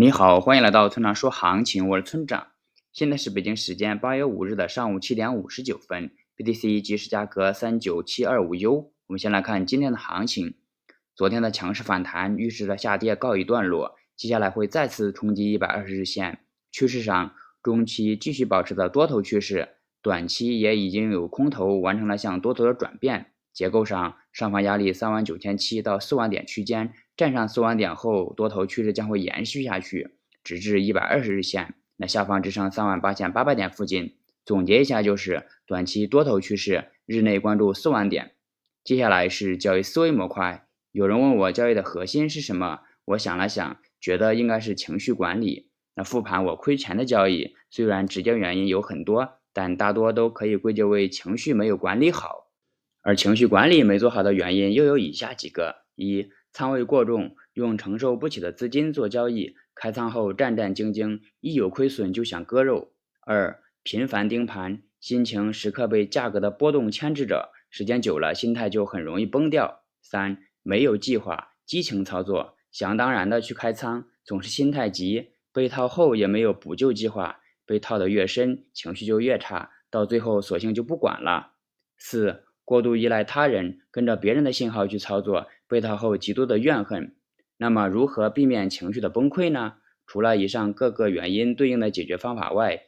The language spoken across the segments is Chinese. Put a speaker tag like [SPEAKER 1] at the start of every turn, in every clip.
[SPEAKER 1] 你好，欢迎来到村长说行情，我是村长。现在是北京时间八月五日的上午七点五十九分，BTC 即时价格三九七二五 U。我们先来看今天的行情，昨天的强势反弹预示着下跌告一段落，接下来会再次冲击一百二十日线。趋势上，中期继续保持着多头趋势，短期也已经有空头完成了向多头的转变。结构上，上方压力三万九千七到四万点区间。站上四万点后，多头趋势将会延续下去，直至一百二十日线。那下方支撑三万八千八百点附近。总结一下就是，短期多头趋势，日内关注四万点。接下来是交易思维模块。有人问我交易的核心是什么？我想了想，觉得应该是情绪管理。那复盘我亏钱的交易，虽然直接原因有很多，但大多都可以归结为情绪没有管理好。而情绪管理没做好的原因又有以下几个：一仓位过重，用承受不起的资金做交易，开仓后战战兢兢，一有亏损就想割肉。二、频繁盯盘，心情时刻被价格的波动牵制着，时间久了，心态就很容易崩掉。三、没有计划，激情操作，想当然的去开仓，总是心太急，被套后也没有补救计划，被套得越深，情绪就越差，到最后索性就不管了。四、过度依赖他人，跟着别人的信号去操作。被套后极度的怨恨，那么如何避免情绪的崩溃呢？除了以上各个原因对应的解决方法外，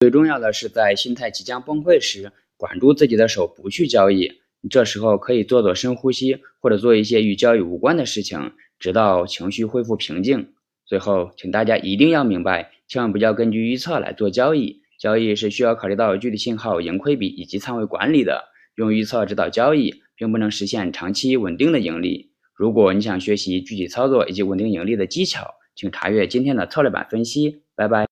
[SPEAKER 1] 最重要的是在心态即将崩溃时，管住自己的手，不去交易。这时候可以做做深呼吸，或者做一些与交易无关的事情，直到情绪恢复平静。最后，请大家一定要明白，千万不要根据预测来做交易。交易是需要考虑到具体信号、盈亏比以及仓位管理的。用预测指导交易。并不能实现长期稳定的盈利。如果你想学习具体操作以及稳定盈利的技巧，请查阅今天的策略版分析。拜拜。